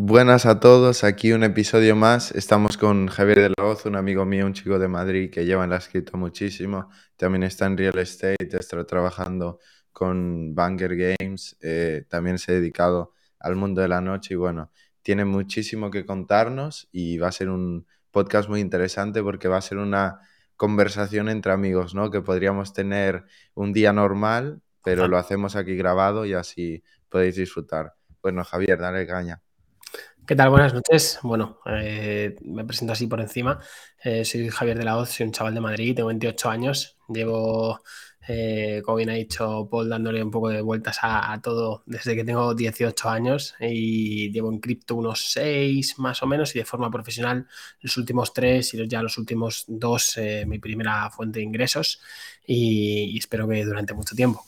Buenas a todos, aquí un episodio más. Estamos con Javier de la Hoz, un amigo mío, un chico de Madrid que lleva en la escrito muchísimo. También está en real estate, está trabajando con Banger Games, eh, también se ha dedicado al mundo de la noche y bueno, tiene muchísimo que contarnos y va a ser un podcast muy interesante porque va a ser una conversación entre amigos, ¿no? Que podríamos tener un día normal, pero lo hacemos aquí grabado y así podéis disfrutar. Bueno, Javier, dale caña. ¿Qué tal? Buenas noches. Bueno, eh, me presento así por encima. Eh, soy Javier de la Hoz, soy un chaval de Madrid, tengo 28 años. Llevo, eh, como bien ha dicho Paul, dándole un poco de vueltas a, todo desde que tengo 18 años y llevo en cripto unos 6 más o menos y de forma profesional los últimos 3 y ya los últimos 2 mi primera fuente de ingresos y, y espero que durante mucho tiempo.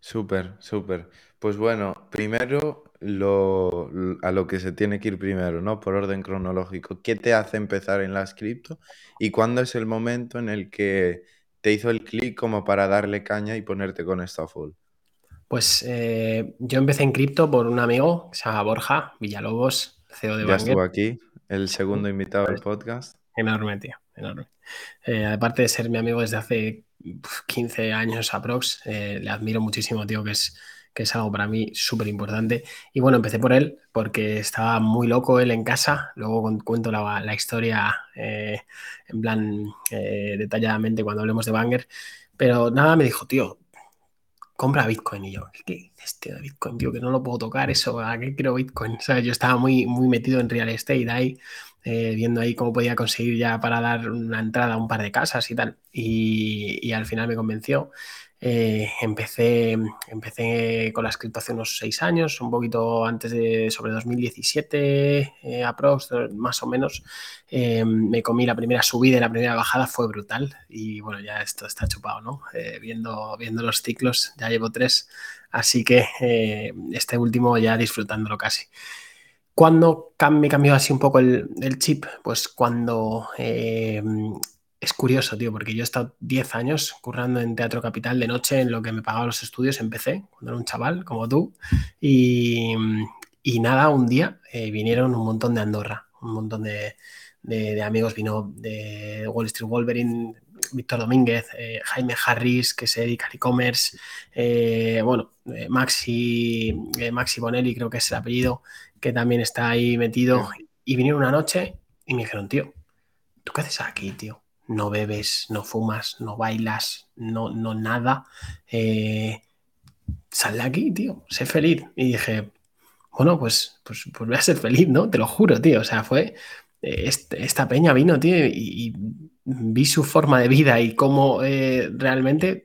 Súper, súper. Pues bueno, primero lo, a lo que se tiene que ir primero, ¿no? Por orden cronológico. ¿Qué te hace empezar en las cripto? ¿Y cuándo es el momento en el que te hizo el clic como para darle caña y ponerte con esto a full? Pues eh, yo empecé en cripto por un amigo que se llama Borja Villalobos, CEO de Ya estuvo aquí, el segundo invitado del podcast. Enorme, tío, enorme. Eh, aparte de ser mi amigo desde hace 15 años aprox, eh, le admiro muchísimo, tío, que es que es algo para mí súper importante. Y bueno, empecé por él porque estaba muy loco él en casa. Luego cuento la, historia eh, en plan eh, detalladamente cuando hablemos de Banger. Pero nada, me dijo, tío, compra Bitcoin. Y yo, ¿qué dices, tío, de Bitcoin? Tío, que no lo puedo tocar eso. ¿A qué quiero Bitcoin? ¿Sabes? Yo estaba muy, muy metido en real estate ahí. Eh, viendo ahí cómo podía conseguir ya para dar una entrada a un par de casas y tal. Y, y al final me convenció. Eh, empecé, empecé con la escrito hace unos seis años, un poquito antes de sobre 2017, eh, aprox, más o menos. Eh, me comí la primera subida y la primera bajada, fue brutal. Y bueno, ya esto está chupado, ¿no? viendo, viendo los ciclos, ya llevo tres, así que este último ya disfrutándolo casi. ¿Cuándo me cambió así un poco el chip? Pues cuando es curioso, tío, porque yo he estado 10 años currando en Teatro Capital de noche en lo que me pagaba los estudios, empecé cuando era un chaval como tú. Y, nada, un día eh, vinieron un montón de Andorra, un montón de, amigos, vino de Wall Street Wolverine, Víctor Domínguez, eh, Jaime Harris, que se dedica al e-commerce, eh, bueno, Maxi, Maxi Bonelli, creo que es el apellido, que también está ahí metido. Y vinieron una noche y me dijeron, tío, ¿tú qué haces aquí, tío? No bebes, no fumas, no bailas, no, no nada. Eh, sal de aquí, tío, sé feliz. Y dije, bueno, pues, pues, pues, voy a ser feliz, ¿no? Te lo juro, tío. O sea, fue. Eh, esta peña vino, tío, y, vi su forma de vida y cómo eh, realmente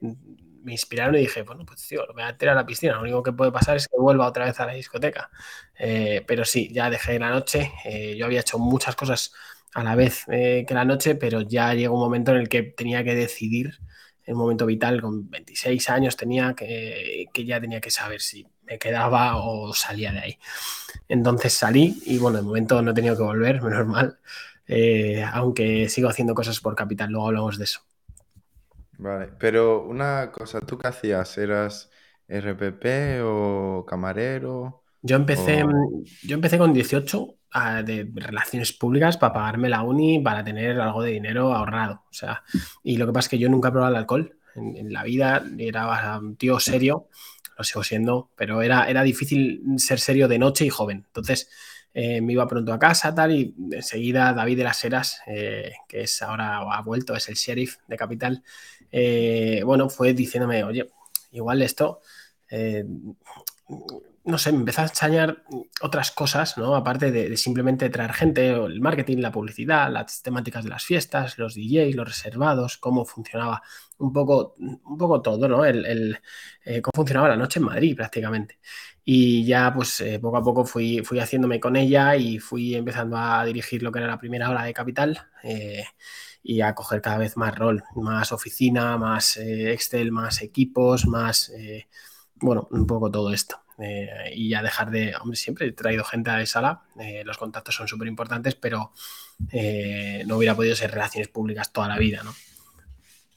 me inspiraron y dije, bueno, pues tío, lo voy a tirar a la piscina. Lo único que puede pasar es que vuelva otra vez a la discoteca. pero sí, ya dejé la noche. yo había hecho muchas cosas a la vez eh, que la noche, pero ya llegó un momento en el que tenía que decidir, en un momento vital, con 26 años tenía que, que ya tenía que saber si me quedaba o salía de ahí. Entonces salí y bueno, de momento no he tenido que volver, menos mal, eh, aunque sigo haciendo cosas por capital, luego hablamos de eso. Vale, pero una cosa, ¿tú qué hacías? ¿Eras RPP o camarero? Yo empecé, yo empecé con 18 de relaciones públicas para pagarme la uni, para tener algo de dinero ahorrado. O sea, y lo que pasa es que yo nunca he probado el alcohol en, la vida, era un tío serio, lo sigo siendo, pero era, era difícil ser serio de noche y joven. Entonces eh, me iba pronto a casa, tal, y enseguida David de las Heras, eh, que es ahora ha vuelto, es el sheriff de Capital, eh, bueno, fue diciéndome, oye, igual esto no sé, me empezó a extrañar otras cosas, ¿no? Aparte de, simplemente traer gente, el marketing, la publicidad, las temáticas de las fiestas, los DJs, los reservados, cómo funcionaba un poco, un poco todo, ¿no? El, eh, cómo funcionaba la noche en Madrid prácticamente. Y ya, pues, eh, poco a poco fui, fui haciéndome con ella y fui empezando a dirigir lo que era la primera hora de Capital. Eh, y a coger cada vez más rol, más oficina, más Excel, más equipos, más, bueno, un poco todo esto. Eh, y ya dejar de, hombre, siempre he traído gente a la sala, eh, los contactos son súper importantes, pero eh, no hubiera podido ser relaciones públicas toda la vida, ¿no?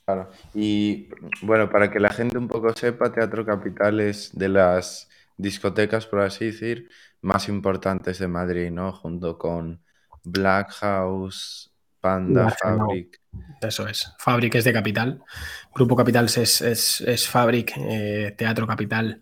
Claro, y bueno, para que la gente un poco sepa, Teatro Capital es de las discotecas, por así decir, más importantes de Madrid, ¿no? Junto con Black House, Panda, Fabric. Eso es. Fabric es de Capital. Grupo Capital es, es, Fabric, eh, Teatro Capital,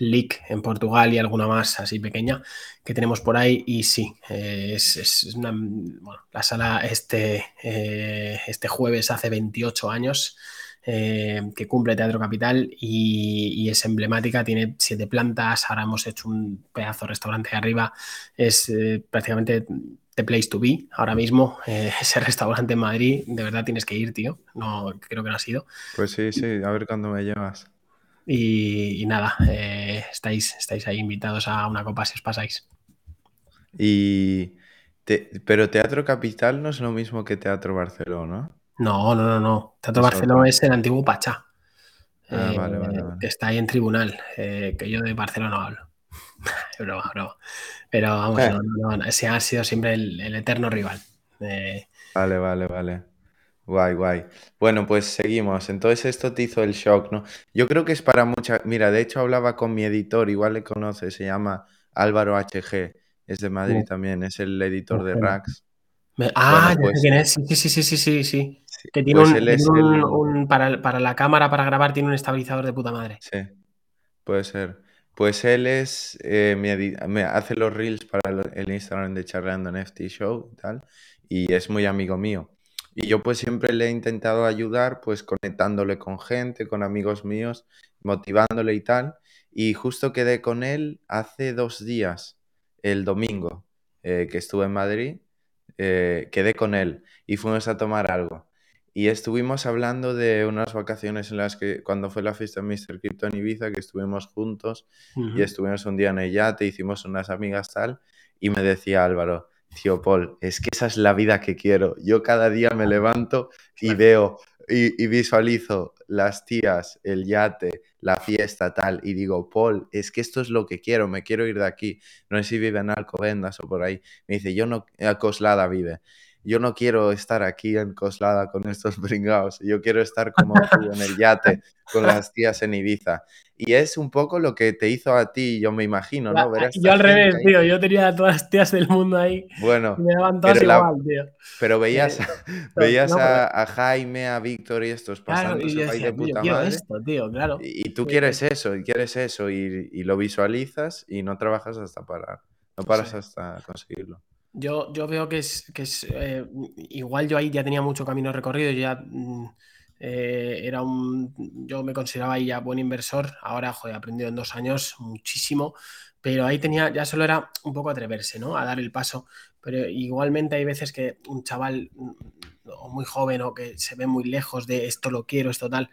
LIC en Portugal y alguna más así pequeña que tenemos por ahí. Y sí, eh, es, una, bueno, la sala este, eh, este jueves hace 28 años. que cumple Teatro Capital y, es emblemática, tiene siete plantas, ahora hemos hecho un pedazo de restaurante arriba, es prácticamente The Place to Be ahora mismo. Eh, ese restaurante en Madrid, de verdad tienes que ir, tío. No, creo que no ha sido. Pues sí, sí, a ver cuándo me llevas. Y, nada, eh, estáis, estáis ahí invitados a una copa si os pasáis. Y pero Teatro Capital no es lo mismo que Teatro Barcelona. No, no, no, no. Teatro Barcelona es el antiguo Pachá. Ah, vale, vale, eh, Que está ahí en tribunal, que yo de Barcelona hablo. broma, broma. Pero vamos, eh. ese ha sido siempre el, eterno rival. Vale, vale, vale. Guay, guay. Bueno, pues seguimos. Entonces esto te hizo el shock, ¿no? Yo creo que es para mucha... Mira, de hecho hablaba con mi editor, igual le conoce, se llama Álvaro HG, es de Madrid también, es el editor de Rax. Ah, ya sé pues quién es. Sí, sí, sí, sí, sí, Que tiene, pues un, para, para, la cámara, para grabar, tiene un estabilizador de puta madre. Sí, puede ser. Pues él es, eh, me, hace los reels para el, Instagram de Charlando NFT Show y tal, y es muy amigo mío. Y yo pues siempre le he intentado ayudar, pues conectándole con gente, con amigos míos, motivándole y tal. Y justo quedé con él hace dos días, el domingo, eh, que estuve en Madrid, eh, quedé con él y fuimos a tomar algo. Y estuvimos hablando de unas vacaciones en las que, cuando fue la fiesta de Mr. Crypto en Ibiza, que estuvimos juntos y estuvimos un día en el yate, hicimos unas amigas tal, y me decía Álvaro, tío Paul, es que esa es la vida que quiero. Yo cada día me levanto y veo y, y, visualizo las tías, el yate, la fiesta, tal, y digo, Paul, es que esto es lo que quiero, me quiero ir de aquí. No sé si vive en Alcobendas o por ahí. Me dice, yo no, Coslada vive yo no quiero estar aquí en Coslada con estos bringados, yo quiero estar como tú en el yate con las tías en Ibiza. Y es un poco lo que te hizo a ti, yo me imagino, ¿no? yo al revés, tío, yo tenía a todas las tías del mundo ahí. Bueno, me pero, igual, tío. pero veías, veías a, Jaime, a Víctor y estos pasando claro, y de puta madre. Esto, tío, claro. Y, tú quieres eso, y quieres eso, y, y, lo visualizas y no trabajas hasta parar. No paras hasta conseguirlo. Yo, yo veo que es, que es eh, igual yo ahí ya tenía mucho camino recorrido, ya mm, eh, era un, yo me consideraba ahí ya buen inversor, ahora joder, he aprendido en dos años muchísimo, pero ahí tenía, ya solo era un poco atreverse, ¿no? A dar el paso, pero igualmente hay veces que un chaval mm, o muy joven o que se ve muy lejos de esto lo quiero, esto tal,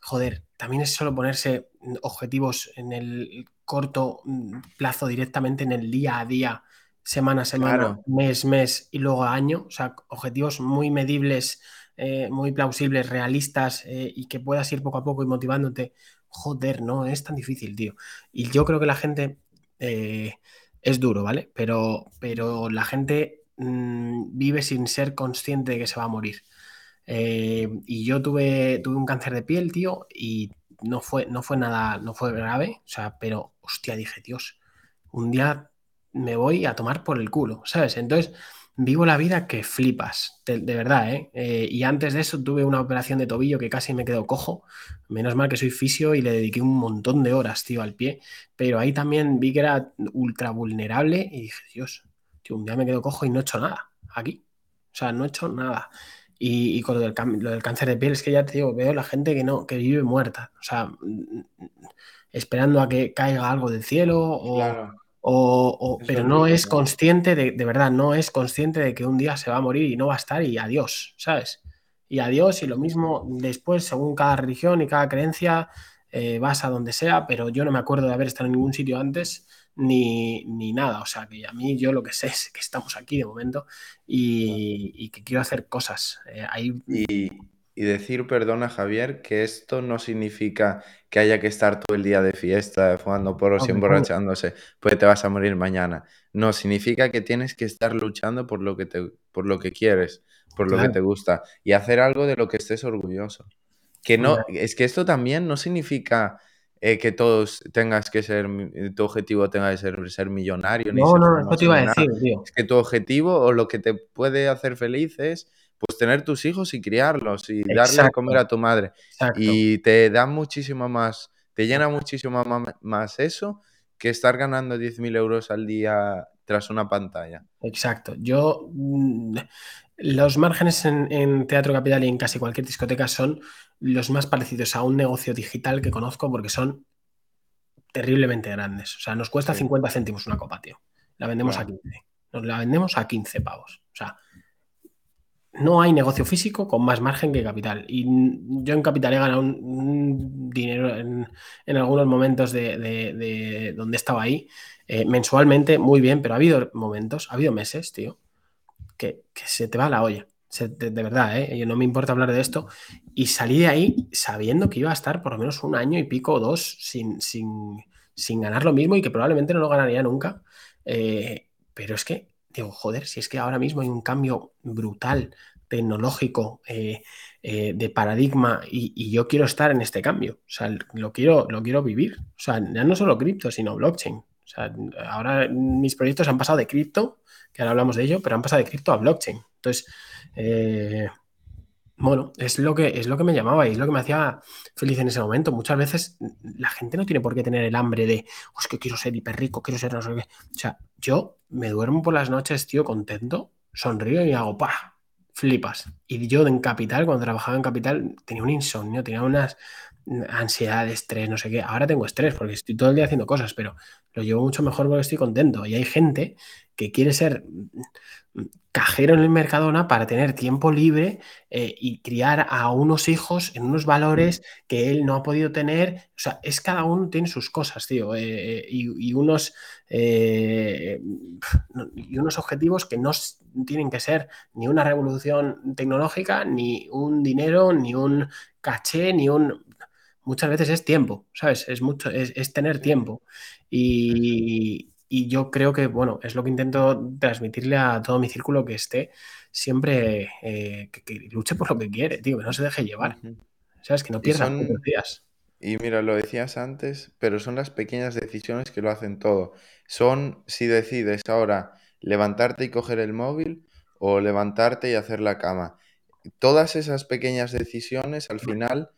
joder, también es solo ponerse objetivos en el corto mm, plazo directamente en el día a día semana a semana, mes, mes y luego año. O sea, objetivos muy medibles, eh, muy plausibles, realistas eh, y que puedas ir poco a poco y motivándote. Joder, no es tan difícil, tío. Y yo creo que la gente eh, es duro, ¿vale? Pero, pero la gente mm, vive sin ser consciente de que se va a morir. y yo tuve, tuve un cáncer de piel, tío, y no fue, no fue nada, no fue grave, o sea, pero hostia, dije, Dios, un día me voy a tomar por el culo, ¿sabes? Entonces, vivo la vida que flipas, de, verdad, ¿eh? ¿eh? Y antes de eso tuve una operación de tobillo que casi me quedó cojo. Menos mal que soy fisio y le dediqué un montón de horas, tío, al pie. Pero ahí también vi que era ultra vulnerable y dije, Dios, tío, un día me quedo cojo y no he hecho nada aquí. O sea, no he hecho nada. Y, con lo del, cáncer de piel es que ya te digo, veo la gente que no, que vive muerta. O sea, esperando a que caiga algo del cielo o... O, pero no es consciente de, de verdad, no es consciente de que un día se va a morir y no va a estar y adiós, ¿sabes? Y adiós y lo mismo después, según cada religión y cada creencia, eh, vas a donde sea, pero yo no me acuerdo de haber estado en ningún sitio antes ni, nada. O sea, que a mí yo lo que sé es que estamos aquí de momento y, que quiero hacer cosas. Eh, y, y decir, perdona Javier, que esto no significa que haya que estar todo el día de fiesta, fumando poros y emborrachándose, pues te vas a morir mañana. No, significa que tienes que estar luchando por lo que, te, por lo que quieres, por lo que te gusta y hacer algo de lo que estés orgulloso. Que no, es que esto también no significa eh, que todos tengas que ser, tu objetivo tenga que ser ser millonario, ni No, ser no, famoso, te iba a decir, tío. Es que tu objetivo o lo que te puede hacer feliz es pues tener tus hijos y criarlos y darle Exacto. comer a tu madre. Exacto. Y te da muchísimo más, te llena muchísimo más eso que estar ganando 10.000 euros al día tras una pantalla. Exacto. Yo. mm, Los márgenes en, en Teatro Capital y en casi cualquier discoteca son los más parecidos a un negocio digital que conozco porque son terriblemente grandes. O sea, nos cuesta Sí. 50 céntimos una copa, tío. La vendemos a 15. Nos la vendemos a 15 pavos. O sea, no hay negocio físico con más margen que capital. Y yo en capital he ganado un, dinero en, en algunos momentos de, de- de donde estaba ahí, eh, mensualmente, muy bien, pero ha habido momentos, ha habido meses, tío, que, que se te va la olla. Se- de, de verdad, ¿eh? Yo no me importa hablar de esto. Y salí de ahí sabiendo que iba a estar por lo menos un año y pico o dos sin, sin, sin ganar lo mismo y que probablemente no lo ganaría nunca. Eh, pero es que, digo, joder, si es que ahora mismo hay un cambio brutal, tecnológico, eh, eh, de paradigma y, yo quiero estar en este cambio. O sea, lo quiero, lo quiero vivir. O sea, ya no solo cripto, sino blockchain. O sea, ahora mis proyectos han pasado de cripto, que ahora hablamos de ello, pero han pasado de cripto a blockchain. Entonces, eh, bueno, es lo, que, es lo que me llamaba y es lo que me hacía feliz en ese momento. Muchas veces la gente no tiene por qué tener el hambre de, "Oh, es que quiero ser hiper rico, quiero ser no sé qué. O sea, yo me duermo por las noches, tío, contento, sonrío y hago, ¡pah! Flipas. Y yo en Capital, cuando trabajaba en Capital, tenía un insomnio, tenía unas ansiedad, estrés, no sé qué. Ahora tengo estrés porque estoy todo el día haciendo cosas, pero lo llevo mucho mejor porque estoy contento. Y hay gente que quiere ser cajero en el Mercadona para tener tiempo libre eh, y criar a unos hijos en unos valores que él no ha podido tener. O sea, es cada uno tiene sus cosas, tío, eh, y, y, unos, eh, y unos objetivos que no tienen que ser ni una revolución tecnológica, ni un dinero, ni un caché, ni un... Muchas veces es tiempo, ¿sabes? Es, mucho, es, es tener tiempo. Y, y yo creo que, bueno, es lo que intento transmitirle a todo mi círculo que esté siempre, eh, que, que, luche por lo que quiere, tío, que no se deje llevar. Uh -huh. ¿Sabes? Que no pierda son... días. Y mira, lo decías antes, pero son las pequeñas decisiones que lo hacen todo. Son si decides ahora levantarte y coger el móvil o levantarte y hacer la cama. Todas esas pequeñas decisiones al final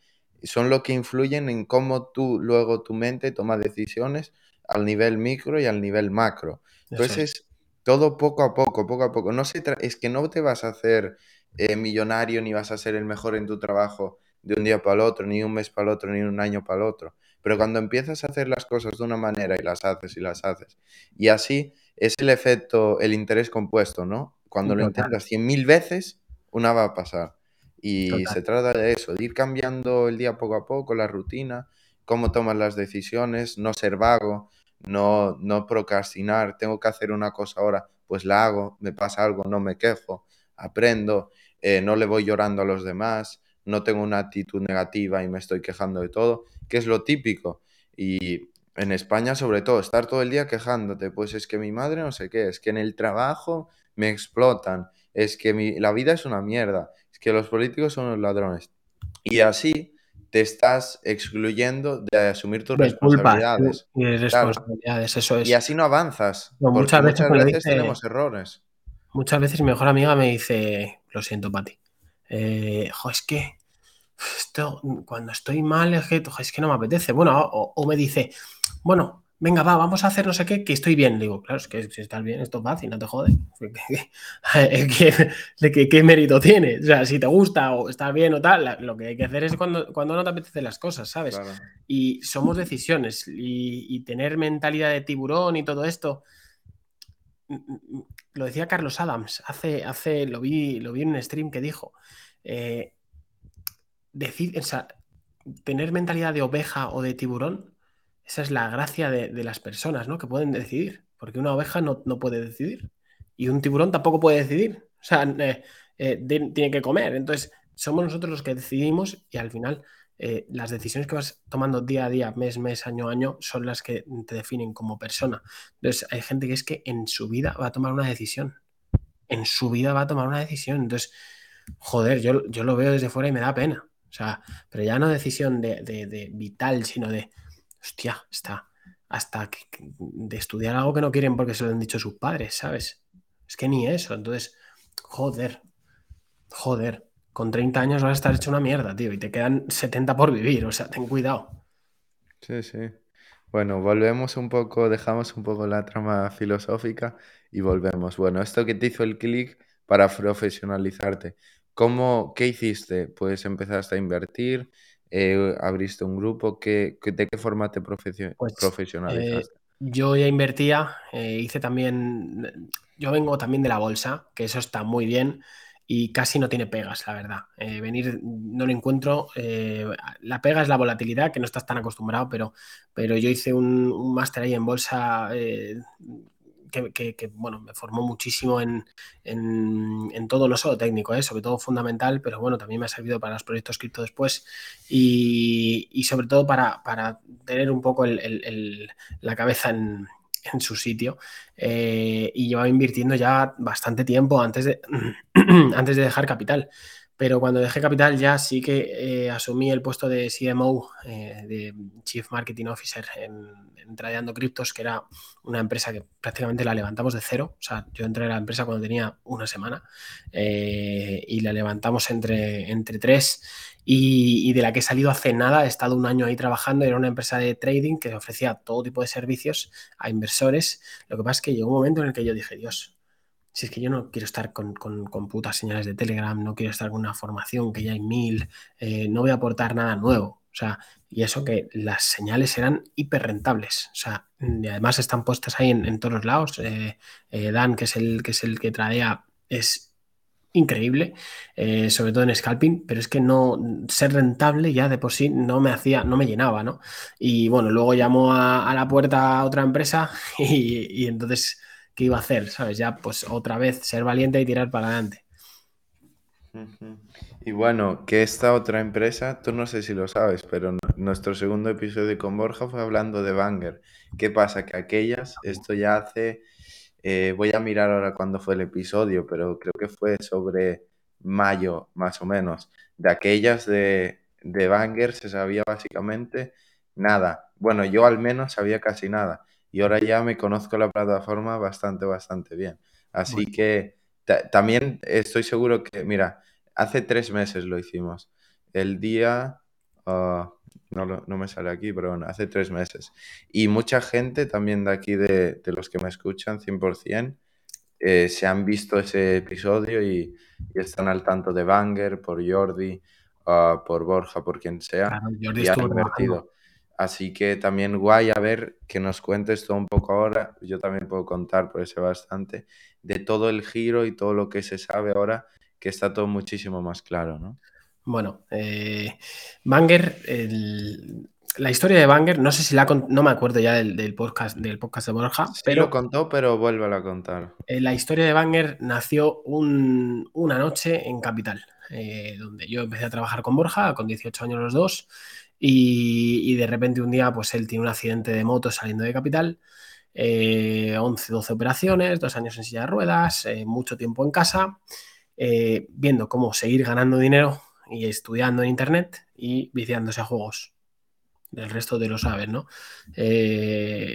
son lo que influyen en cómo tú luego tu mente toma decisiones al nivel micro y al nivel macro. Entonces, es. todo poco a poco, poco a poco. No se es que no te vas a hacer eh, millonario ni vas a ser el mejor en tu trabajo de un día para el otro, ni un mes para el otro, ni un año para el otro. Pero cuando empiezas a hacer las cosas de una manera y las haces y las haces, y así es el efecto, el interés compuesto, ¿no? Cuando Total. lo intentas cien mil veces, una va a pasar. Y Total. se trata de eso, de ir cambiando el día poco a poco, la rutina, cómo tomas las decisiones, no ser vago, no, no procrastinar, tengo que hacer una cosa ahora, pues la hago, me pasa algo, no me quejo, aprendo, eh, no le voy llorando a los demás, no tengo una actitud negativa y me estoy quejando de todo, que es lo típico. Y en España, sobre todo, estar todo el día quejándote, pues es que mi madre no sé qué, es que en el trabajo me explotan, es que mi, la vida es una mierda, es que los políticos son los ladrones. Y así te estás excluyendo de asumir tus de responsabilidades. Culpa, y responsabilidades, claro. eso es. Y así no avanzas. No, muchas veces, muchas veces dice, tenemos errores. Muchas veces mi mejor amiga me dice, lo siento, Pati, eh, jo, es que esto, cuando estoy mal es que, es que no me apetece. Bueno, o, o, me dice, bueno, venga, va, vamos a hacer no sé qué, que estoy bien. Le digo, claro, es que si estás bien, esto es fácil, no te jode. ¿Qué, qué, qué mérito tiene? O sea, si te gusta o estás bien o tal, lo que hay que hacer es cuando, cuando no te apetecen las cosas, ¿sabes? Claro. Y somos decisiones y, y tener mentalidad de tiburón y todo esto lo decía Carlos Adams, hace, hace lo, vi, lo vi en un stream que dijo, eh, decir, o sea, tener mentalidad de oveja o de tiburón, esa es la gracia de, de las personas, ¿no? Que pueden decidir, porque una oveja no, no, puede decidir y un tiburón tampoco puede decidir, o sea, eh, eh, tiene que comer, entonces somos nosotros los que decidimos y al final eh, las decisiones que vas tomando día a día, mes, mes, año a año, son las que te definen como persona. Entonces, hay gente que es que en su vida va a tomar una decisión. En su vida va a tomar una decisión. Entonces, joder, yo, yo lo veo desde fuera y me da pena. O sea, pero ya no decisión de, de, de vital, sino de, hostia, está hasta de estudiar algo que no quieren porque se lo han dicho sus padres, ¿sabes? Es que ni eso. Entonces, joder, joder, con 30 años vas a estar hecho una mierda, tío, y te quedan 70 por vivir, o sea, ten cuidado. Sí, sí. Bueno, volvemos un poco, dejamos un poco la trama filosófica y volvemos. Bueno, esto que te hizo el clic para profesionalizarte. ¿Cómo, qué hiciste? Pues empezaste a invertir, eh, abriste un grupo, ¿qué, ¿de qué forma te pues, profesionalizaste? Eh, yo ya invertía, eh, hice también, yo vengo también de la bolsa, que eso está muy bien y casi no tiene pegas, la verdad. venir no lo encuentro. la pega es la volatilidad, que no estás tan acostumbrado, pero, pero yo hice un, un máster ahí en bolsa que, bueno, me formó muchísimo en, todo, no solo técnico, ¿eh? sobre todo fundamental, pero bueno, también me ha servido para los proyectos cripto después y, sobre todo para, tener un poco la cabeza en, su sitio eh, y llevaba invirtiendo ya bastante tiempo antes de, antes de dejar capital. Pero cuando dejé Capital ya sí que eh, asumí el puesto de CMO, eh, de Chief Marketing Officer en, en, Tradeando Criptos, que era una empresa que prácticamente la levantamos de cero. O sea, yo entré a la empresa cuando tenía una semana eh, y la levantamos entre, entre tres y, de la que he salido hace nada. He estado un año ahí trabajando. Era una empresa de trading que ofrecía todo tipo de servicios a inversores. Lo que pasa es que llegó un momento en el que yo dije, Dios, si es que yo no quiero estar con, putas señales de Telegram, no quiero estar con una formación que ya hay mil, eh, no voy a aportar nada nuevo. O sea, y eso que las señales eran hiper rentables. O sea, además están puestas ahí en, todos lados. Eh, eh, Dan, que es el que es el que tradea, es increíble, sobre todo en scalping, pero es que no ser rentable ya de por sí no me hacía, no me llenaba, ¿no? Y bueno, luego llamó a, la puerta a otra empresa y entonces iba a hacer, ¿sabes? Ya pues otra vez ser valiente y tirar para adelante. Y bueno, que esta otra empresa, tú no sé si lo sabes, pero nuestro segundo episodio con Borja fue hablando de Banger. ¿Qué pasa? Que aquellas, esto ya hace, eh, voy a mirar ahora cuándo fue el episodio, pero creo que fue sobre mayo más o menos. De aquellas de, de Banger se sabía básicamente nada. Bueno, yo al menos sabía casi nada y ahora ya me conozco la plataforma bastante, bastante bien. Así que también estoy seguro que, mira, hace tres meses lo hicimos. El día, ah, no, no, me sale aquí, pero bueno, hace tres meses. Y mucha gente también de aquí, de, de los que me escuchan 100%, eh, se han visto ese episodio y, están al tanto de Banger, por Jordi, uh, por Borja, por quien sea. y han invertido. Así que también guay a ver que nos cuentes todo un poco ahora, yo también puedo contar por ese bastante, de todo el giro y todo lo que se sabe ahora, que está todo muchísimo más claro, ¿no? Bueno, eh, Banger, la historia de Banger, no sé si la no me acuerdo ya del, podcast, del podcast de Borja. Sí pero lo contó, pero vuelve a contar. Eh, la historia de Banger nació una noche en Capital, eh, donde yo empecé a trabajar con Borja, con 18 años los dos. Y, de repente un día, pues él tiene un accidente de moto saliendo de capital, 11, eh, 12 operaciones, dos años en silla de ruedas, eh, mucho tiempo en casa, eh, viendo cómo seguir ganando dinero y estudiando en internet y viciándose a juegos. El resto de lo sabes, ¿no?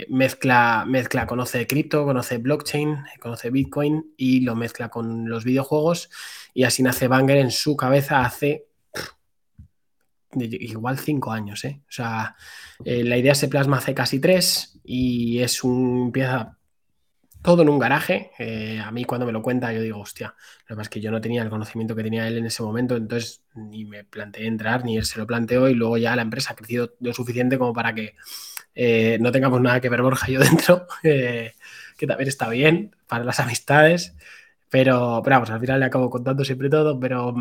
mezcla, mezcla, conoce cripto, conoce blockchain, conoce Bitcoin y lo mezcla con los videojuegos y así nace Banger en su cabeza hace igual cinco años, ¿eh? O sea, eh, la idea se plasma hace casi tres y es un. empieza todo en un garaje. Eh, a mí cuando me lo cuenta yo digo, hostia, lo que es que yo no tenía el conocimiento que tenía él en ese momento, entonces ni me planteé entrar, ni él se lo planteó y luego ya la empresa ha crecido lo suficiente como para que eh, no tengamos nada que ver Borja y yo dentro, que también está bien para las amistades, pero, pero vamos, al final le acabo contando siempre todo, pero,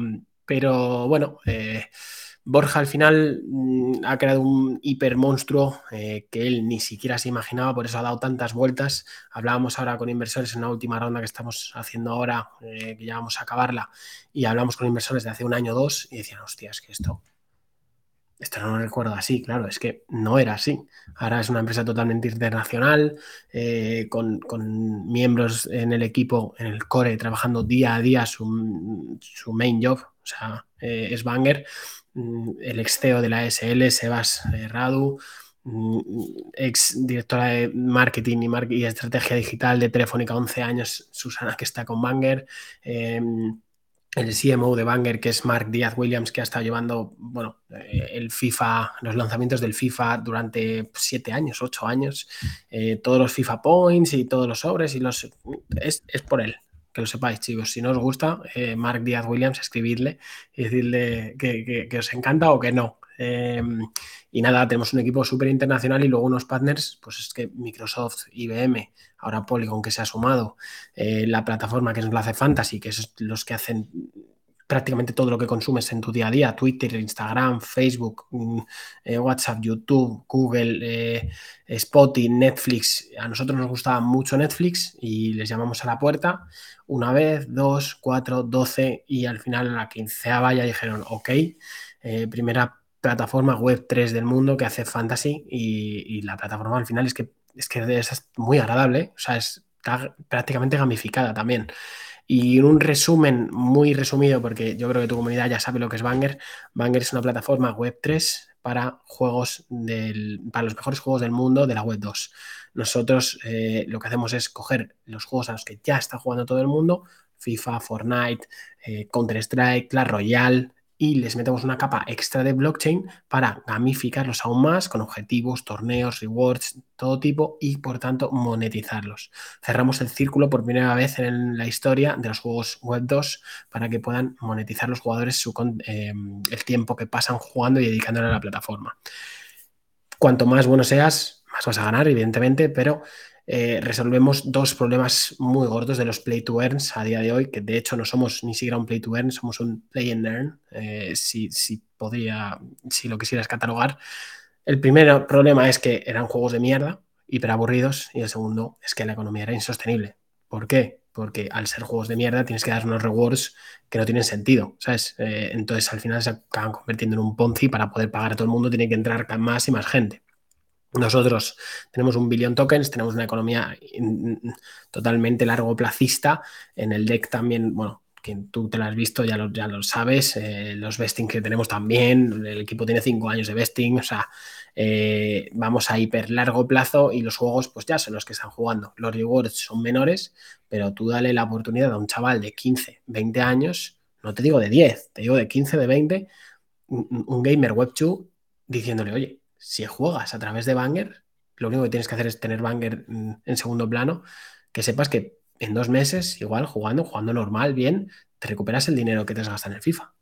pero bueno, Borja al final mm, ha creado un hiper monstruo eh, que él ni siquiera se imaginaba, por eso ha dado tantas vueltas. Hablábamos ahora con inversores en la última ronda que estamos haciendo ahora, eh, que ya vamos a acabarla, y hablamos con inversores de hace un año o dos y decían, hostia, es que esto, esto no lo recuerdo así, claro, es que no era así. Ahora es una empresa totalmente internacional, eh, con, miembros en el equipo, en el core, trabajando día a día su, su main job, o sea, es Banger Mm, el ex CEO de la SL, Sebas eh, Radu, mm, ex directora de marketing y, estrategia digital de Telefónica 11 años, Susana, que está con Banger. Em, el CMO de Banger, que es Mark Díaz Williams, que ha estado llevando bueno, eh, el FIFA, los lanzamientos del FIFA durante siete años, ocho años, eh, todos los FIFA Points y todos los sobres y los es, por él. Que lo sepáis, chicos. Si no os gusta, eh, Mark Díaz Williams, escribidle y decirle que, os encanta o que no. Em, y nada, tenemos un equipo súper internacional y luego unos partners, pues es que Microsoft, IBM, ahora Polygon que se ha sumado, eh, la plataforma que es Enlace Fantasy, que es los que hacen prácticamente todo lo que consumes en tu día a día, Twitter, Instagram, Facebook, mm, eh, WhatsApp, YouTube, Google, eh, Spotify, Netflix. A nosotros nos gustaba mucho Netflix y les llamamos a la puerta una vez, dos, cuatro, doce y al final en la quinceava ya dijeron, ok, primera plataforma web 3 del mundo que hace fantasy y, la plataforma al final es que es que es muy agradable, o sea, está prácticamente gamificada también. Y un resumen muy resumido, porque yo creo que tu comunidad ya sabe lo que es Banger, Banger es una plataforma web 3 para juegos del, para los mejores juegos del mundo de la web 2. Nosotros eh, lo que hacemos es coger los juegos a los que ya está jugando todo el mundo, FIFA, Fortnite, eh, Counter-Strike, Clash Royale, y les metemos una capa extra de blockchain para gamificarlos aún más con objetivos, torneos, rewards, todo tipo y por tanto monetizarlos. Cerramos el círculo por primera vez en la historia de los juegos Web 2 para que puedan monetizar los jugadores em, el tiempo que pasan jugando y dedicándole a la plataforma. Cuanto más bueno seas, más vas a ganar, evidentemente, pero eh, resolvemos dos problemas muy gordos de los play to earns a día de hoy, que de hecho no somos ni siquiera un play to earn, somos un play and earn, eh, si, podría, si lo quisieras catalogar. El primer problema es que eran juegos de mierda, hiper aburridos, y el segundo es que la economía era insostenible. ¿Por qué? Porque al ser juegos de mierda tienes que dar unos rewards que no tienen sentido, ¿sabes? Eh, entonces al final se acaban convirtiendo en un Ponzi para poder pagar a todo el mundo, tiene que entrar más y más gente. Nosotros tenemos un billón tokens, tenemos una economía totalmente largo placista. En el deck también, bueno, que tú te lo has visto, ya lo, ya lo sabes. Eh, los vesting que tenemos también, el equipo tiene cinco años de vesting, o sea, eh, vamos a hiper largo plazo y los juegos, pues ya son los que están jugando. Los rewards son menores, pero tú dale la oportunidad a un chaval de 15, 20 años, no te digo de 10, te digo de 15, de 20, un, un gamer web 2 diciéndole, oye, si juegas a través de Banger, lo único que tienes que hacer es tener Banger en segundo plano, que sepas que en dos meses, igual, jugando, jugando normal, bien, te recuperas el dinero que te has gastado en el FIFA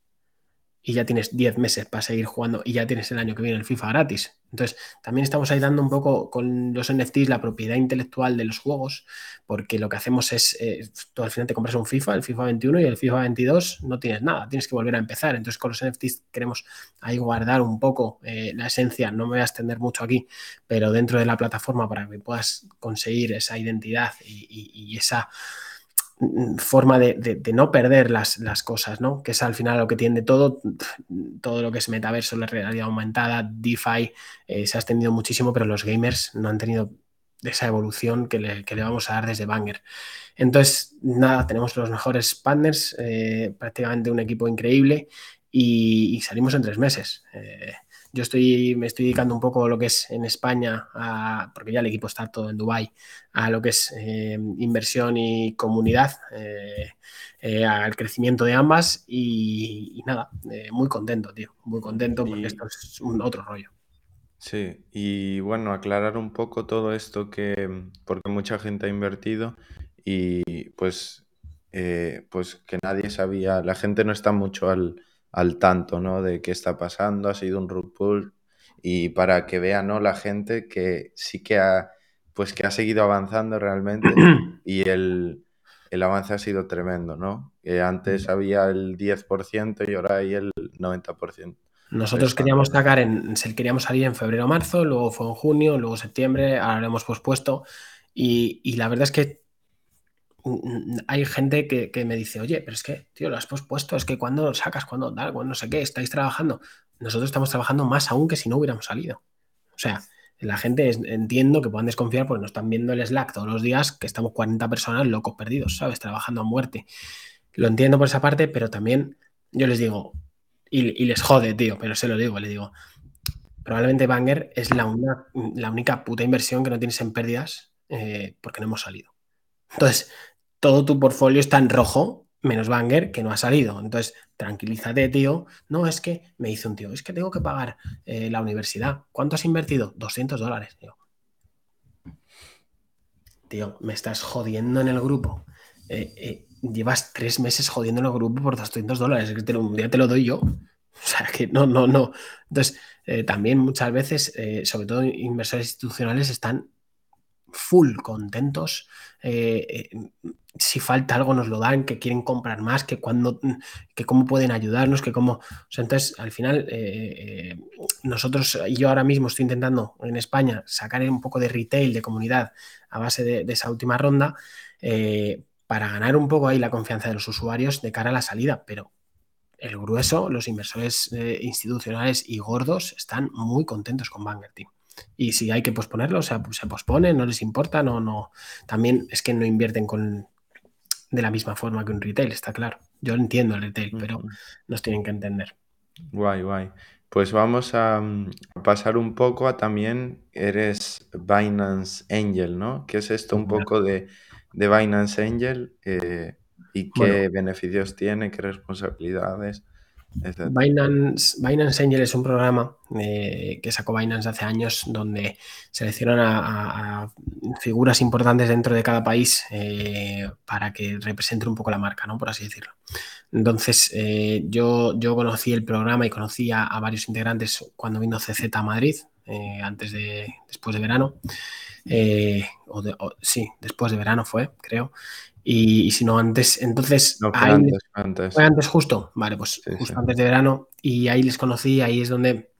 y ya tienes 10 meses para seguir jugando y ya tienes el año que viene el FIFA gratis. Entonces, también estamos ahí dando un poco con los NFTs la propiedad intelectual de los juegos, porque lo que hacemos es, eh, tú al final te compras un FIFA, el FIFA 21 y el FIFA 22 no tienes nada, tienes que volver a empezar. Entonces, con los NFTs queremos ahí guardar un poco eh, la esencia, no me voy a extender mucho aquí, pero dentro de la plataforma para que puedas conseguir esa identidad y esa forma de, no perder las, cosas, ¿no? Que es al final lo que tiene todo, todo lo que es metaverso, la realidad aumentada, DeFi, eh, se ha extendido muchísimo, pero los gamers no han tenido esa evolución que le, vamos a dar desde Banger. Entonces, nada, tenemos los mejores partners, eh, prácticamente un equipo increíble y, salimos en tres meses. Eh, yo estoy, me estoy dedicando un poco a lo que es en España, porque ya el equipo está todo en Dubai, a lo que es eh, inversión y comunidad, eh, eh, al crecimiento de ambas y, nada, muy contento, tío, muy contento porque esto es un otro rollo. Sí, y bueno, aclarar un poco todo esto que, porque mucha gente ha invertido y pues, pues que nadie sabía, la gente no está mucho al al tanto, ¿no? De qué está pasando, ha sido un pull y para que vea, ¿no? La gente que sí que ha, pues que ha seguido avanzando realmente y el, avance ha sido tremendo, ¿no? Que antes había el 10% y ahora hay el 90%. Nosotros queríamos sacar en, queríamos salir en febrero o marzo, luego fue en junio, luego septiembre, ahora lo hemos pospuesto y, y la verdad es que hay gente que, me dice, oye, pero es que, tío, lo has pospuesto, es que cuando lo sacas, cuando tal, cuando no sé qué, estáis trabajando. Nosotros estamos trabajando más aún que si no hubiéramos salido. O sea, la gente entiendo que puedan desconfiar porque nos están viendo el Slack todos los días, que estamos 40 personas locos perdidos, ¿sabes? Trabajando a muerte. Lo entiendo por esa parte, pero también yo les digo, y, les jode, tío, pero se lo digo, les digo, probablemente Banger es la, la única puta inversión que no tienes en pérdidas eh, porque no hemos salido. Entonces, todo tu portfolio está en rojo, menos Banger, que no ha salido. Entonces, tranquilízate, tío. No, es que me dice un tío, es que tengo que pagar eh, la universidad. ¿Cuánto has invertido? 200 dólares, tío. Tío, me estás jodiendo en el grupo. Eh, llevas tres meses jodiendo en el grupo por 200 dólares. que un día te lo doy yo. O sea, que no, no, no. Entonces, eh, también muchas veces, eh, sobre todo inversores institucionales, están full contentos. Eh, si falta algo nos lo dan, que quieren comprar más, que cuando, que cómo pueden ayudarnos, que cómo. entonces, al final, nosotros, yo ahora mismo estoy intentando en España sacar un poco de retail, de comunidad, a base de, esa última ronda, para ganar un poco ahí la confianza de los usuarios de cara a la salida, pero el grueso, los inversores eh, institucionales y gordos están muy contentos con Banger, Team. Y si hay que posponerlo, o sea, pues se pospone, no les importa, no, no. También es que no invierten con de la misma forma que un retail, está claro. Yo entiendo el retail, pero nos tienen que entender. Guay, guay. Pues vamos a, mm, pasar un poco a también, eres Binance Angel, ¿no? ¿Qué es esto un poco de, de Binance Angel? Eh, ¿Y qué beneficios tiene? ¿Qué responsabilidades? Binance, Binance, Angel es un programa eh, que sacó Binance hace años donde seleccionan a, figuras importantes dentro de cada país eh, para que representen un poco la marca, ¿no? Por así decirlo. Entonces, eh, yo, yo conocí el programa y conocí a, varios integrantes cuando vino CZ a Madrid, antes de, después de verano. o, sí, después de verano fue, creo. Y, si no antes, entonces... No, fue antes, antes. ¿Fue antes justo? Vale, pues justo antes de verano. Y ahí les conocí, ahí es donde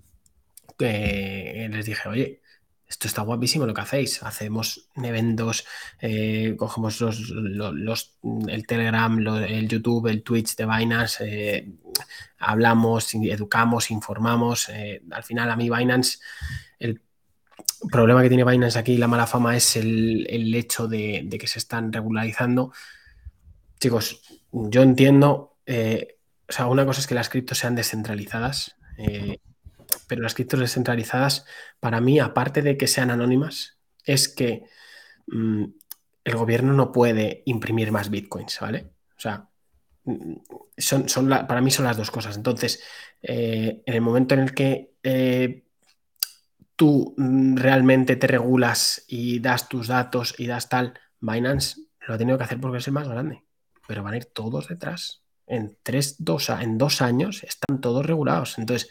eh, les dije, oye, esto está guapísimo lo que hacéis. Hacemos eventos, eh, cogemos los, los, el Telegram, el YouTube, el Twitch de Binance, eh, hablamos, educamos, informamos. al final a mí Binance, el problema que tiene Binance aquí, la mala fama, es el, hecho de, que se están regularizando. Chicos, yo entiendo, eh, o sea, una cosa es que las criptos sean descentralizadas, eh, pero las criptos descentralizadas, para mí, aparte de que sean anónimas, es que mm, el gobierno no puede imprimir más bitcoins, ¿vale? O sea, mm, son, son para mí son las dos cosas. Entonces, eh, en el momento en el que tú mm, realmente te regulas y das tus datos y das tal, Binance lo ha tenido que hacer porque es el más grande, pero van a ir todos detrás. En, tres, dos, en dos años están todos regulados. Entonces,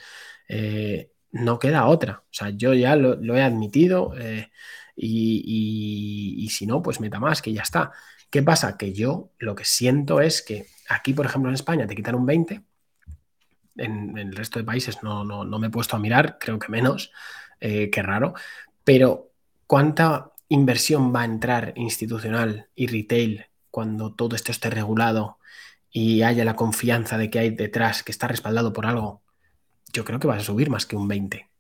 eh, no queda otra. O sea, yo ya lo, he admitido eh, y, si no, pues meta más, que ya está. ¿Qué pasa? Que yo lo que siento es que aquí, por ejemplo, en España te quitan un 20, en, el resto de países no, no, no me he puesto a mirar, creo que menos, eh, qué raro, pero ¿cuánta inversión va a entrar institucional y retail cuando todo esto esté regulado y haya la confianza de que hay detrás, que está respaldado por algo? Yo creo que vas a subir más que un 20.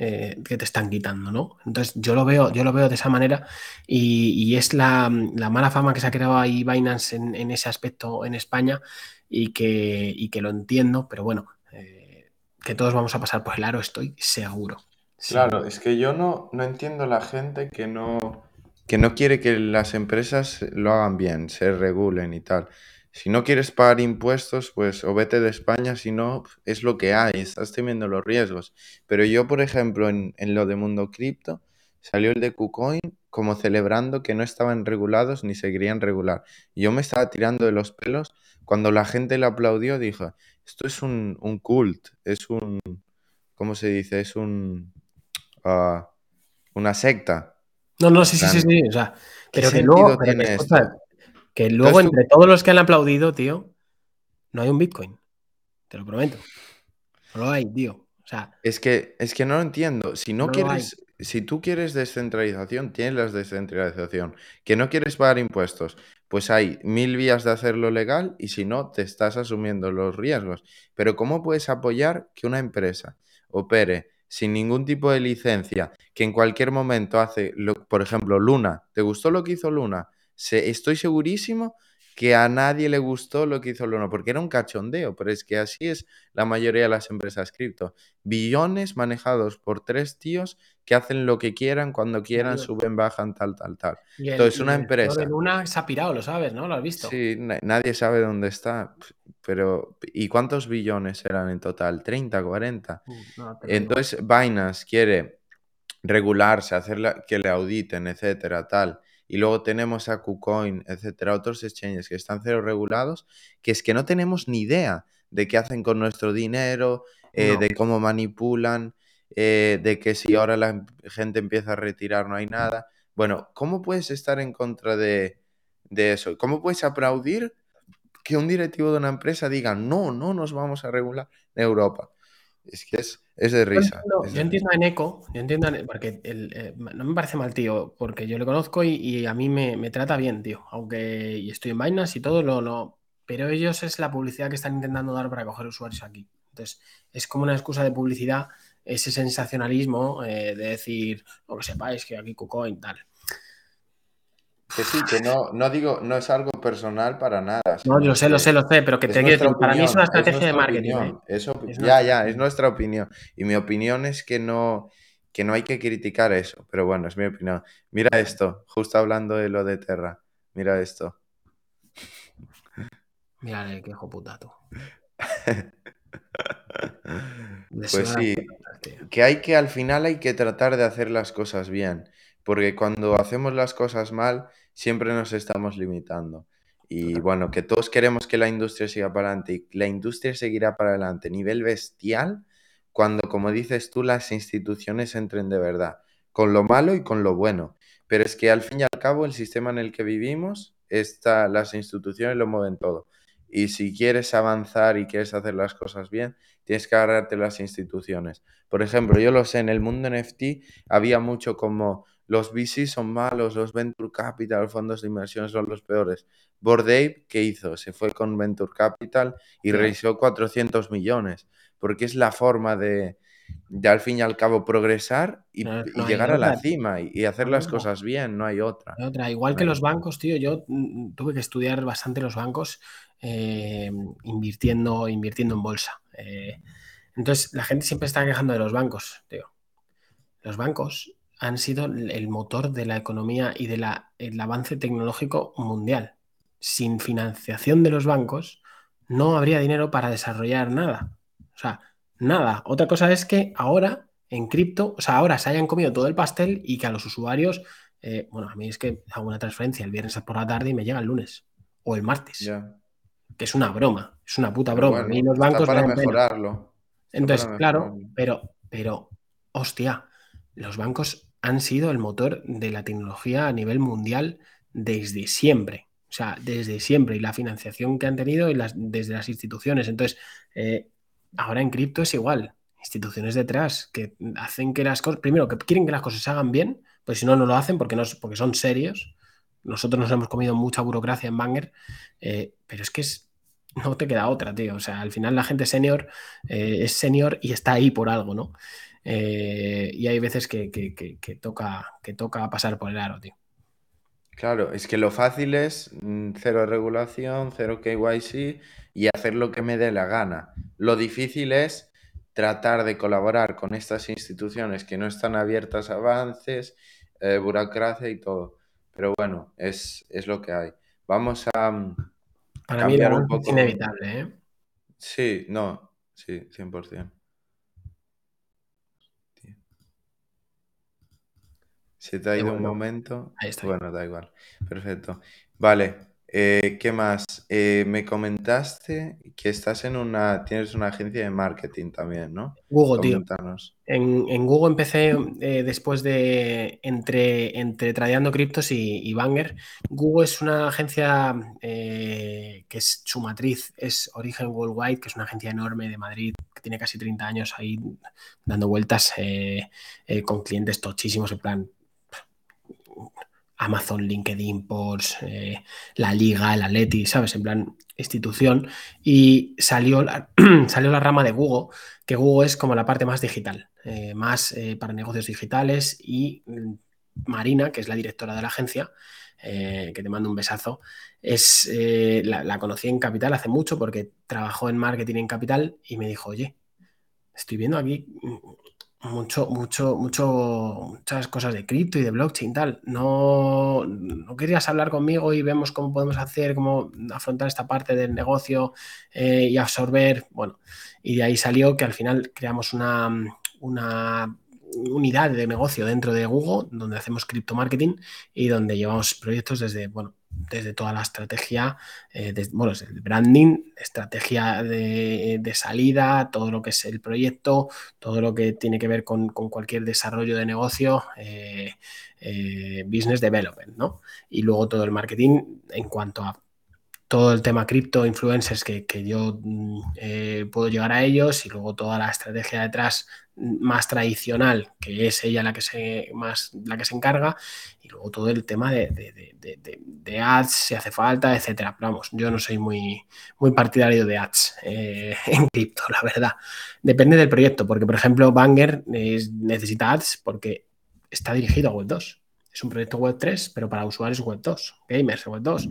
Eh, que te están quitando, ¿no? Entonces yo lo veo, yo lo veo de esa manera y, es la, mala fama que se ha creado ahí Binance en, ese aspecto en España y que, lo entiendo, pero bueno, eh, que todos vamos a pasar por el aro, estoy seguro. Claro, es que yo no, no entiendo la gente que no, que no quiere que las empresas lo hagan bien, se regulen y tal. Si no quieres pagar impuestos, pues o vete de España, si no, es lo que hay, estás temiendo los riesgos. Pero yo, por ejemplo, en, en lo de Mundo Cripto, salió el de KuCoin como celebrando que no estaban regulados ni se querían regular. Yo me estaba tirando de los pelos cuando la gente le aplaudió, dijo, esto es un, un cult, es un, ¿cómo se dice? Es un, una secta. No, no, sí, sí, sí, sí. O sea, pero que luego, que, luego entre todos los que han aplaudido, tío, no hay un Bitcoin. Te lo prometo. No lo hay, tío. O sea, es que, es que no lo entiendo. Si no, quieres, si tú quieres descentralización, tienes la descentralización. Que no quieres pagar impuestos, pues hay mil vías de hacerlo legal y si no, te estás asumiendo los riesgos. Pero ¿cómo puedes apoyar que una empresa opere sin ningún tipo de licencia, que en cualquier momento hace, por ejemplo, Luna, ¿te gustó lo que hizo Luna? estoy segurísimo que a nadie le gustó lo que hizo Luna, porque era un cachondeo, pero es que así es la mayoría de las empresas cripto. Billones manejados por tres tíos que hacen lo que quieran, cuando quieran, suben, bajan, tal, tal, tal. Entonces, una empresa... De Luna se ha pirado, lo sabes, ¿no? Lo has visto. Sí, nadie sabe dónde está, pero ¿y cuántos billones eran en total? ¿30, 40? Entonces, Binance quiere regularse, hacer que le auditen, etcétera, tal y luego tenemos a KuCoin, etcétera, otros exchanges que están cero regulados, que es que no tenemos ni idea de qué hacen con nuestro dinero, eh, de cómo manipulan, eh, de que si ahora la gente empieza a retirar no hay nada. Bueno, ¿cómo puedes estar en contra de, de eso? ¿Cómo puedes aplaudir que un directivo de una empresa diga, no, no nos vamos a regular en Europa? Es que es, es de risa. Yo entiendo, en Eco, yo entiendo porque eh, no me parece mal, tío, porque yo le conozco y, a mí me, trata bien, tío. Aunque y estoy en Binance y todo, lo, no. Pero ellos es la publicidad que están intentando dar para coger usuarios aquí. Entonces, es como una excusa de publicidad, ese sensacionalismo eh, de decir, lo que sepáis que aquí KuCoin tal. Que sí, que no, no digo, no es algo personal para nada. No, lo sé, lo sé, lo sé, pero que te quiero para mí es una estrategia de marketing. ¿eh? Eso, ya, ya, es nuestra opinión. Y mi opinión es que no, que no hay que criticar eso, pero bueno, es mi opinión. Mira esto, justo hablando de lo de Terra, mira esto. Mira, qué hijo puta tú. pues sí, que hay que al final hay que tratar de hacer las cosas bien porque cuando hacemos las cosas mal, siempre nos estamos limitando. Y bueno, que todos queremos que la industria siga para adelante y la industria seguirá para adelante a nivel bestial cuando, como dices tú, las instituciones entren de verdad, con lo malo y con lo bueno. Pero es que al fin y al cabo el sistema en el que vivimos, está, las instituciones lo mueven todo. Y si quieres avanzar y quieres hacer las cosas bien, tienes que agarrarte las instituciones. Por ejemplo, yo lo sé, en el mundo NFT había mucho como los VC son malos, los Venture Capital, los fondos de inversión son los peores. Bordape, ¿qué hizo? Se fue con Venture Capital y realizó 400 millones, porque es la forma de, al fin y al cabo progresar y, llegar a la cima y, hacer las cosas bien, no hay otra. otra. Igual que los bancos, tío, yo mm, tuve que estudiar bastante los bancos eh, invirtiendo, invirtiendo en bolsa. Eh, entonces, la gente siempre está quejando de los bancos, tío. Los bancos han sido el motor de la economía y del avance tecnológico mundial. Sin financiación de los bancos, no habría dinero para desarrollar nada. O sea, nada. Otra cosa es que ahora en cripto, o sea, ahora se hayan comido todo el pastel y que a los usuarios, eh, bueno, a mí es que hago una transferencia el viernes por la tarde y me llega el lunes o el martes. Que es una broma, es una puta broma. y los bancos para mejorarlo. Entonces, claro, pero, pero, hostia, los bancos han sido el motor de la tecnología a nivel mundial desde siempre. O sea, desde siempre. Y la financiación que han tenido desde las instituciones. Entonces, eh, ahora en cripto es igual. Instituciones detrás que hacen que las cosas, primero, que quieren que las cosas se hagan bien, pues si no, no lo hacen porque, no, porque son serios. Nosotros nos hemos comido mucha burocracia en Banger, eh, pero es que no te queda otra, tío. O sea, al final la gente senior eh, es senior y está ahí por algo, ¿no? Eh, y hay veces que, toca, que toca pasar por el aro, tío. Claro, es que lo fácil es mm, cero regulación, cero KYC y hacer lo que me dé la gana. Lo difícil es tratar de colaborar con estas instituciones que no están abiertas a avances, eh, burocracia y todo. Pero bueno, es, lo que hay. Vamos a mm, Para cambiar mí un poco. Es inevitable, ¿eh? Sí, no, sí, 100%. Se te ha ido un momento. Ahí está. Bueno, da igual. Perfecto. Vale. Eh, ¿qué más? Eh, me comentaste que estás en una, tienes una agencia de marketing también, ¿no? Google, tío. En, Google empecé eh, después de entre, entre Tradeando Criptos y, y, Banger. Google es una agencia que es su matriz, es Origen Worldwide, que es una agencia enorme de Madrid, que tiene casi 30 años ahí dando vueltas con clientes tochísimos, en plan Amazon, LinkedIn, Porsche, eh, la Liga, el Atleti, ¿sabes? En plan institución. Y salió la, salió la rama de Google, que Google es como la parte más digital, eh, más eh, para negocios digitales y mm, Marina, que es la directora de la agencia, que te mando un besazo, es, eh, la, conocí en Capital hace mucho porque trabajó en marketing en Capital y me dijo, oye, estoy viendo aquí mucho, mucho, mucho, muchas cosas de cripto y de blockchain tal. No, no querías hablar conmigo y vemos cómo podemos hacer, cómo afrontar esta parte del negocio eh, y absorber, bueno, y de ahí salió que al final creamos una, una unidad de negocio dentro de Google, donde hacemos cripto marketing y donde llevamos proyectos desde, bueno, desde toda la estrategia, eh, bueno, el branding, estrategia de, salida, todo lo que es el proyecto, todo lo que tiene que ver con, cualquier desarrollo de negocio, eh, eh, business development, ¿no? Y luego todo el marketing en cuanto a todo el tema cripto, influencers que, yo mm, puedo llegar a ellos y luego toda la estrategia detrás más tradicional, que es ella la que se, más, la que se encarga, y luego todo el tema de, de, ads, si hace falta, etcétera. vamos, yo no soy muy, muy partidario de ads eh, en cripto, la verdad. Depende del proyecto, porque por ejemplo, Banger necesita ads porque está dirigido a Web 2. Es un proyecto Web 3, pero para usuarios Web 2, gamers Web 2.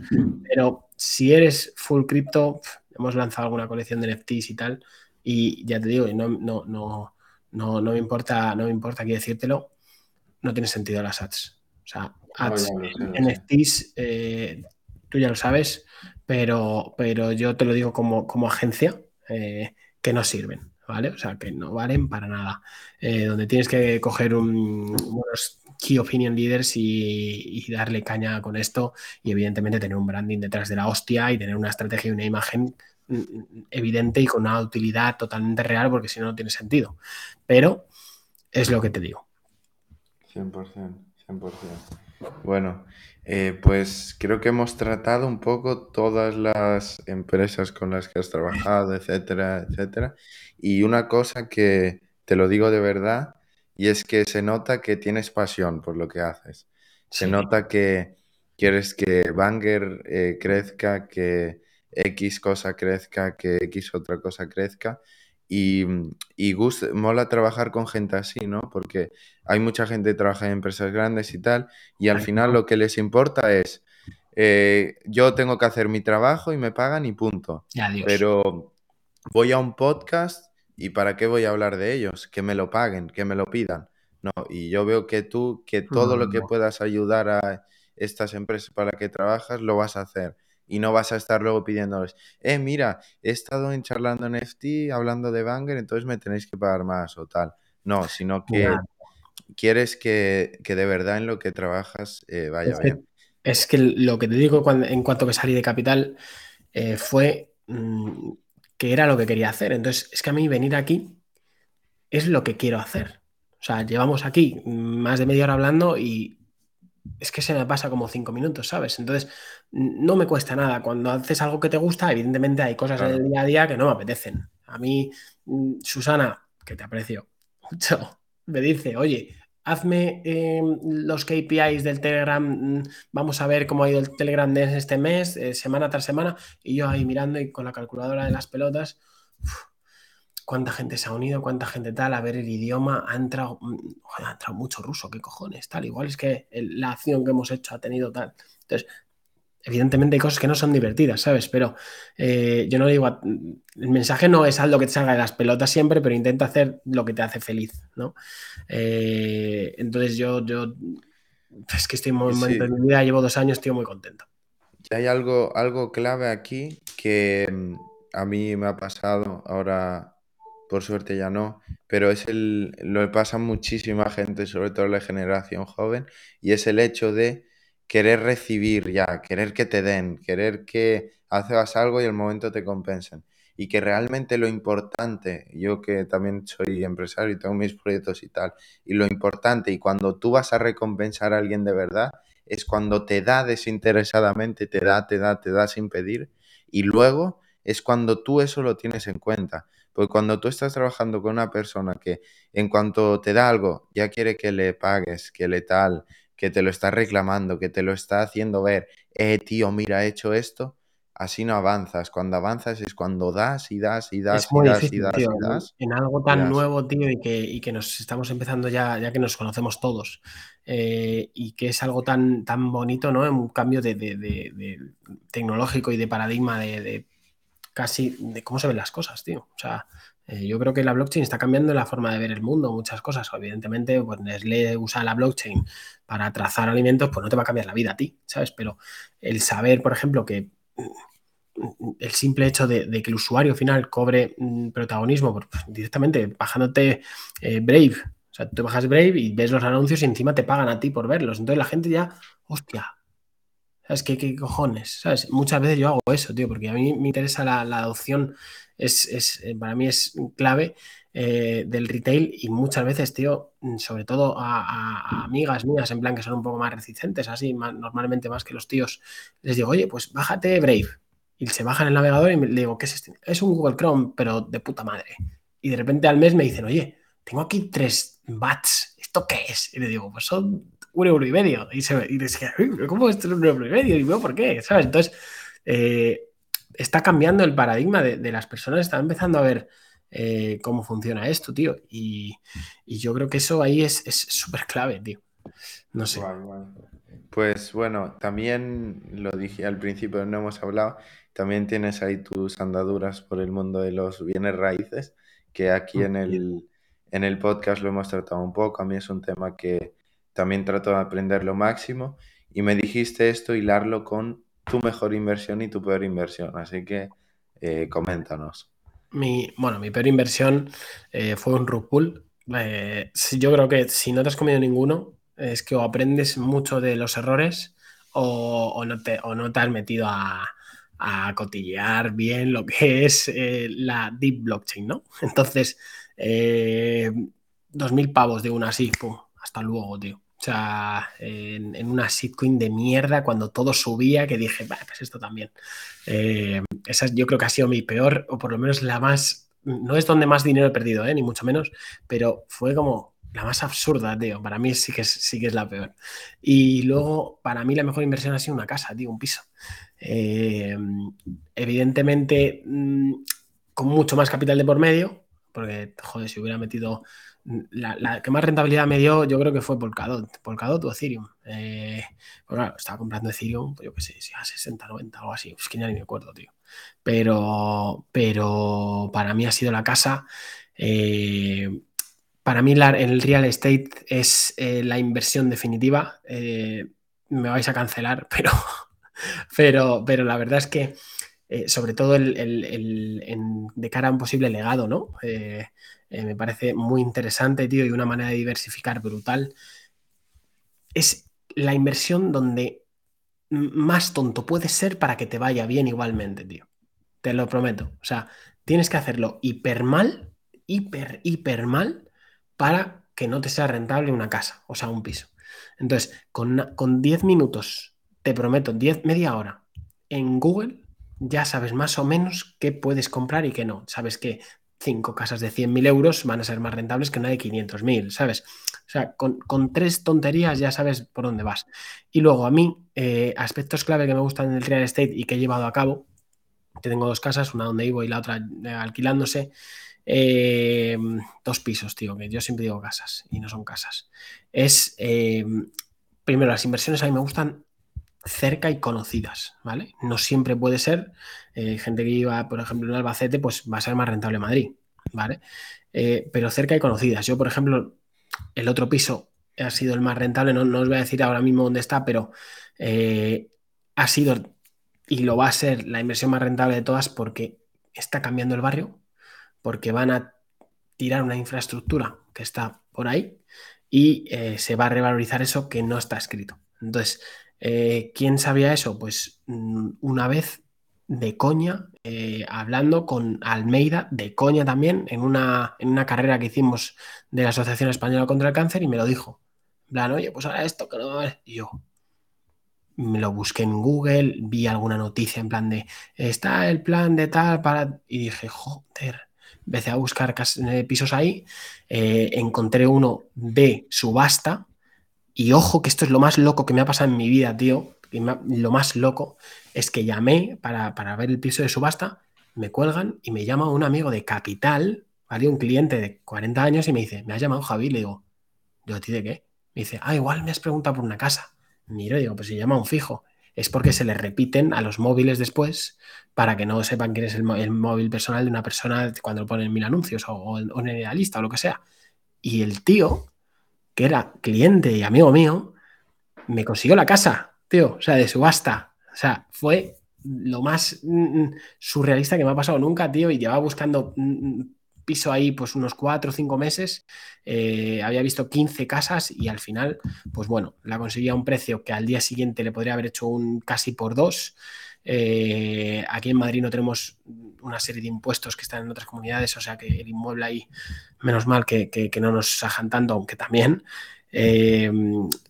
Pero si eres full cripto, hemos lanzado alguna colección de NFTs y tal, y ya te digo, no, no, no no, no me importa, no me importa aquí decírtelo, no tiene sentido las ads. O sea, ads, NFTs, eh, tú ya lo sabes, pero, pero yo te lo digo como, como agencia, eh, que no sirven, ¿vale? O sea, que no valen para nada. Eh, donde tienes que coger un, unos key opinion leaders y, y, darle caña con esto y evidentemente tener un branding detrás de la hostia y tener una estrategia y una imagen evidente y con una utilidad totalmente real, porque si no, no tiene sentido. Pero es lo que te digo. 100%, 100%. Bueno, eh, pues creo que hemos tratado un poco todas las empresas con las que has trabajado, etcétera, etcétera. Y una cosa que te lo digo de verdad, y es que se nota que tienes pasión por lo que haces. Se nota que quieres que Banger eh, crezca, que X cosa crezca, que X otra cosa crezca. Y, y mola trabajar con gente así, ¿no? Porque hay mucha gente que trabaja en empresas grandes y tal, y al final lo que les importa es, eh, yo tengo que hacer mi trabajo y me pagan y punto. Pero voy a un podcast y ¿para qué voy a hablar de ellos? Que me lo paguen, que me lo pidan. No, y yo veo que tú, que todo lo que puedas ayudar a estas empresas para que trabajas, lo vas a hacer y no vas a estar luego pidiéndoles, eh, mira, he estado en charlando en FT, hablando de Banger, entonces me tenéis que pagar más o tal. No, sino que quieres que, de verdad en lo que trabajas eh, vaya es bien. Que, es que lo que te digo en cuanto que salí de Capital eh, fue mm, que era lo que quería hacer. Entonces, es que a mí venir aquí es lo que quiero hacer. O sea, llevamos aquí más de media hora hablando y es que se me pasa como cinco minutos, ¿sabes? Entonces, no me cuesta nada. Cuando haces algo que te gusta, evidentemente hay cosas en el día a día que no me apetecen. A mí, mm, Susana, que te aprecio mucho, me dice, oye, hazme em, los KPIs del Telegram, mm, vamos a ver cómo ha ido el Telegram de este mes, eh, semana tras semana, y yo ahí mirando y con la calculadora de las pelotas cuánta gente se ha unido, cuánta gente tal, a ver el idioma, ha entrado, mm, ha entrado mucho ruso, qué cojones, tal, igual es que la acción que hemos hecho ha tenido tal. Entonces, evidentemente hay cosas que no son divertidas, ¿sabes? Pero eh, yo no digo, el mensaje no es algo que te salga de las pelotas siempre, pero intenta hacer lo que te hace feliz, ¿no? Eh, entonces yo, yo, es que estoy muy, momento en mi vida, llevo dos años, estoy muy contento. Y hay algo, algo clave aquí que mm, a mí me ha pasado ahora por suerte ya no, pero es el, lo pasa muchísima gente, sobre todo la generación joven, y es el hecho de querer recibir ya, querer que te den, querer que hagas algo y el momento te compensen. Y que realmente lo importante, yo que también soy empresario y tengo mis proyectos y tal, y lo importante, y cuando tú vas a recompensar a alguien de verdad, es cuando te da desinteresadamente, te da, te da, te da sin pedir, y luego es cuando tú eso lo tienes en cuenta. Porque cuando tú estás trabajando con una persona que en cuanto te da algo, ya quiere que le pagues, que le tal, que te lo está reclamando, que te lo está haciendo ver, eh, tío, mira, he hecho esto, así no avanzas. Cuando avanzas es cuando das y das y das Es y muy das y das tío, y das en algo y tan das. nuevo, tío, y que, y que nos estamos empezando ya, ya que nos conocemos todos, eh, y que es algo tan, tan bonito, ¿no? Un cambio de, de- de- de tecnológico y de paradigma de, de casi de cómo se ven las cosas, tío. O sea, eh, yo creo que la blockchain está cambiando la forma de ver el mundo, muchas cosas. Evidentemente, pues Nestlé usa la blockchain para trazar alimentos, pues no te va a cambiar la vida a ti, ¿sabes? Pero el saber, por ejemplo, que mm, el simple hecho de, que el usuario final cobre mm, protagonismo pues, directamente bajándote eh, Brave. O sea, tú bajas Brave y ves los anuncios y encima te pagan a ti por verlos. Entonces la gente ya, hostia, ¿sabes qué, qué cojones? ¿Sabes? Muchas veces yo hago eso, tío, porque a mí me interesa la, adopción, es, es, eh, para mí es clave eh, del retail y muchas veces, tío, mm, sobre todo a, amigas mías, en plan que son un poco más reticentes, así, más- normalmente más que los tíos, les digo, oye, pues bájate Brave. Y se bajan el navegador y le digo, ¿qué es este? Es un Google Chrome, pero de puta madre. Y de repente al mes me dicen, oye, tengo aquí tres bats, ¿esto qué es? Y le digo, pues son un euro y medio. Y, se, y decía, "Uy, pero ¿cómo esto es un euro y medio? Y digo, ¿por qué? ¿Sabes? Entonces, eh, está cambiando el paradigma de, de las personas, están empezando a ver eh, cómo funciona esto, tío. Y, y yo creo que eso ahí es es súper clave, tío. No sé. Pues bueno, también lo dije al principio, no hemos hablado, también tienes ahí tus andaduras por el mundo de los bienes raíces, que aquí en el, en el podcast lo hemos tratado un poco, a mí es un tema que también trato de aprender lo máximo y me dijiste esto, hilarlo con tu mejor inversión y tu peor inversión, así que eh, coméntanos. Mi, bueno, mi peor inversión eh, fue un rug pull. Eh, yo creo que si no te has comido ninguno, es que o aprendes mucho de los errores o, no, te, o no te has metido a, a cotillear bien lo que es la deep blockchain, ¿no? Entonces, eh, 2.000 pavos de una así, pum, hasta luego, tío. O sea, en, una shitcoin de mierda cuando todo subía, que dije, "Bah, pues esto también. Eh, esa yo creo que ha sido mi peor, o por lo menos la más. No es donde más dinero he perdido, ¿eh? ni mucho menos, pero fue como la más absurda, tío. Para mí sí que es, sí que es la peor. Y luego, para mí, la mejor inversión ha sido una casa, tío, un piso. Eh, evidentemente, mm, con mucho más capital de por medio, porque, joder, si hubiera metido. La, que más rentabilidad me dio, yo creo que fue Polkadot, Polkadot o Ethereum. Eh, pues estaba comprando Ethereum, pues yo qué sé, si a 60, 90, algo así. Es que ya ni me acuerdo, tío. Pero, pero para mí ha sido la casa. eh, para mí el real estate es eh, la inversión definitiva. Me vais a cancelar, pero, pero, pero la verdad es que, sobre todo el, de cara a un posible legado, ¿no? Eh, me parece muy interesante, tío, y una manera de diversificar brutal. Es la inversión donde más tonto puedes ser para que te vaya bien igualmente, tío. Te lo prometo. O sea, tienes que hacerlo hiper mal, hiper, hiper mal, para que no te sea rentable una casa, o sea, un piso. Entonces, con, con 10 minutos, te prometo, 10, media hora, en Google, ya sabes más o menos qué puedes comprar y qué no. Sabes que cinco casas de 100.000 euros van a ser más rentables que una de 500.000, ¿sabes? O sea, con, con tres tonterías ya sabes por dónde vas. Y luego a mí, eh, aspectos clave que me gustan del real estate y que he llevado a cabo, tengo dos casas, una donde vivo y la otra eh, alquilándose, eh, dos pisos, tío, que yo siempre digo casas y no son casas. Es, primero, las inversiones a mí me gustan cerca y conocidas, ¿vale? No siempre puede ser. eh, gente que iba, por ejemplo, en Albacete, pues va a ser más rentable Madrid, ¿vale? Eh, pero cerca y conocidas. Yo, por ejemplo, el otro piso ha sido el más rentable, no, no os voy a decir ahora mismo dónde está, pero eh, ha sido y lo va a ser la inversión más rentable de todas porque está cambiando el barrio, porque van a tirar una infraestructura que está por ahí y se va a revalorizar eso que no está escrito. Entonces, eh, ¿quién sabía eso? Pues mm, una vez de coña, eh, hablando con Almeida, de coña también, en una, en una carrera que hicimos de la Asociación Española contra el Cáncer y me lo dijo. En plan, oye, pues ahora esto que no vale. Y yo me lo busqué en Google, vi alguna noticia en plan de está el plan de tal para. Y dije, joder. Empecé a buscar eh, pisos ahí, encontré uno de subasta. Y ojo, que esto es lo más loco que me ha pasado en mi vida, tío. y ha- Lo más loco es que llamé para, para ver el piso de subasta, me cuelgan y me llama un amigo de Capital, ¿vale? Un cliente de 40 años y me dice, me has llamado Javi, le digo, ¿yo a ti de qué? Me dice, ah, igual me has preguntado por una casa. Miro y digo, pues se llama un fijo. Es porque se le repiten a los móviles después para que no sepan quién es el, móvil personal de una persona cuando lo ponen mil anuncios o, en la lista o lo que sea. Y el tío, que era cliente y amigo mío, me consiguió la casa, tío, o sea, de subasta. O sea, fue lo más mm, mm, surrealista que me ha pasado nunca, tío, y llevaba buscando mm, piso ahí pues unos cuatro o cinco meses, eh, había visto 15 casas y al final, pues bueno, la conseguía a un precio que al día siguiente le podría haber hecho un casi por dos. Eh, aquí en Madrid no tenemos una serie de impuestos que están en otras comunidades, o sea que el inmueble ahí, menos mal que, no nos sajan tanto, aunque también. Eh,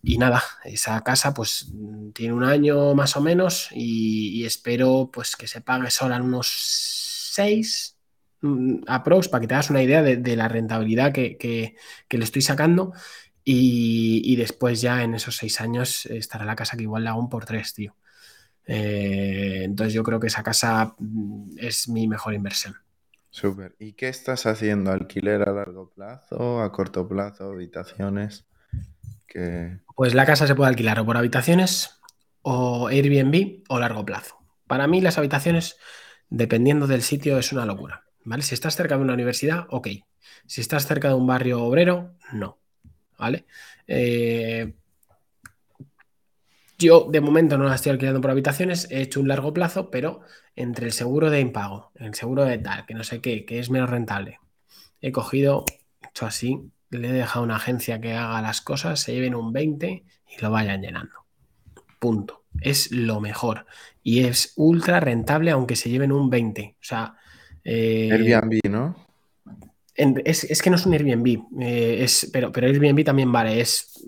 y nada, esa casa pues tiene un año más o menos y, espero pues que se pague sola en unos seis, Mm, aprox para que te hagas una idea de, la rentabilidad que, le estoy sacando. Y, después ya en esos seis años estará la casa que igual le hago por tres, tío. Eh, entonces yo creo que esa casa mm, es mi mejor inversión. Súper. ¿Y qué estás haciendo? ¿Alquiler a largo plazo, a corto plazo, habitaciones? Pues la casa se puede alquilar o por habitaciones o Airbnb o largo plazo. Para mí las habitaciones, dependiendo del sitio, es una locura. Si estás cerca de una universidad, ok. Si estás cerca de un barrio obrero, no. ¿Vale? Eh, yo de momento no la estoy alquilando por habitaciones, he hecho un largo plazo, pero entre el seguro de impago, el seguro de tal, que no sé qué, que es menos rentable, he cogido, hecho así, le he dejado a una agencia que haga las cosas, se lleven un 20 y lo vayan llenando. Punto. Es lo mejor. Y es ultra rentable aunque se lleven un 20. O sea, eh, Airbnb, ¿no? Es, que no es un Airbnb, eh, es, pero, pero Airbnb también vale. Es,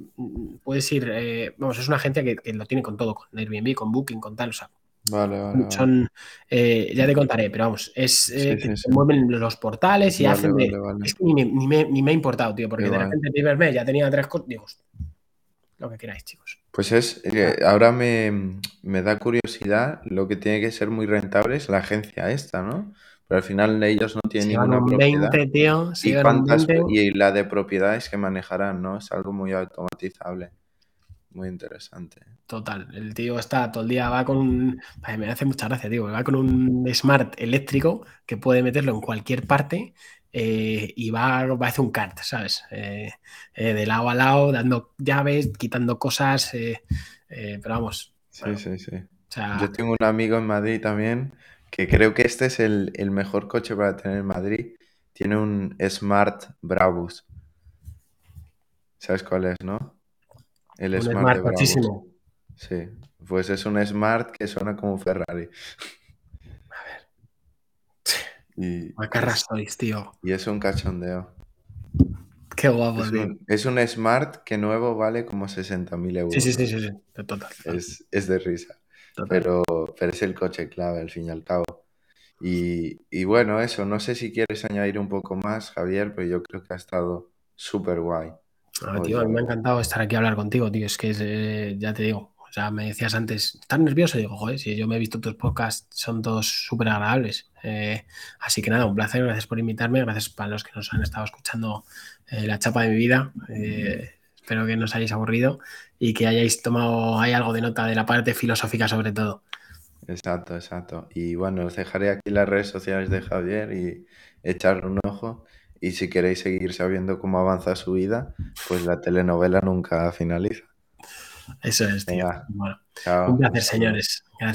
puedes ir, eh, vamos, es una agencia que, lo tiene con todo, con Airbnb, con Booking, con tal, o sea. Vale, vale. Son, ya te contaré, pero vamos, es que se mueven los portales y hacen. es que ni me, ni, me, ha importado, tío, porque de repente el primer mes ya tenía tres cosas. Digo, lo que queráis, chicos. Pues es, ahora me, me da curiosidad, lo que tiene que ser muy rentable es la agencia esta, ¿no? Pero al final ellos no tienen ninguna propiedad. 20, tío, ¿Y, y la de propiedades que manejarán, ¿no? Es algo muy automatizable. Muy interesante. Total, el tío está todo el día, va con un. Me hace mucha gracia, tío. Va con un smart eléctrico que puede meterlo en cualquier parte eh, y va, va a hacer un kart, ¿sabes? Eh, eh, de lado a lado, dando llaves, quitando cosas. pero vamos. Sí, sí, sí. Yo tengo un amigo en Madrid también que creo que este es el, mejor coche para tener en Madrid. Tiene un Smart Brabus. ¿Sabes cuál es, no? El Smart, muchísimo. Sí, pues es un Smart que suena como un Ferrari. A ver. Y sois, tío. Y es un cachondeo. Qué guapo, es Un, es un Smart que nuevo vale como 60.000 euros. Sí, sí, sí, sí, Total. Es, es de risa. Pero, pero es el coche clave al fin y al cabo. Y, bueno, eso, no sé si quieres añadir un poco más, Javier, pero yo creo que ha estado súper guay. a mí me ha encantado estar aquí a hablar contigo, tío. Es que eh, ya te digo, o sea, me decías antes, ¿estás nervioso? digo, joder, si yo me he visto tus podcasts, son todos súper agradables. Eh, así que nada, un placer, gracias por invitarme, gracias para los que nos han estado escuchando eh, la chapa de mi vida. Espero que no os hayáis aburrido y que hayáis tomado hay algo de nota de la parte filosófica sobre todo. Exacto, exacto. Y bueno, os dejaré aquí las redes sociales de Javier y echarle un ojo. Y si queréis seguir sabiendo cómo avanza su vida, pues la telenovela nunca finaliza. Eso es, tío. Bueno, un placer, señores. Gracias.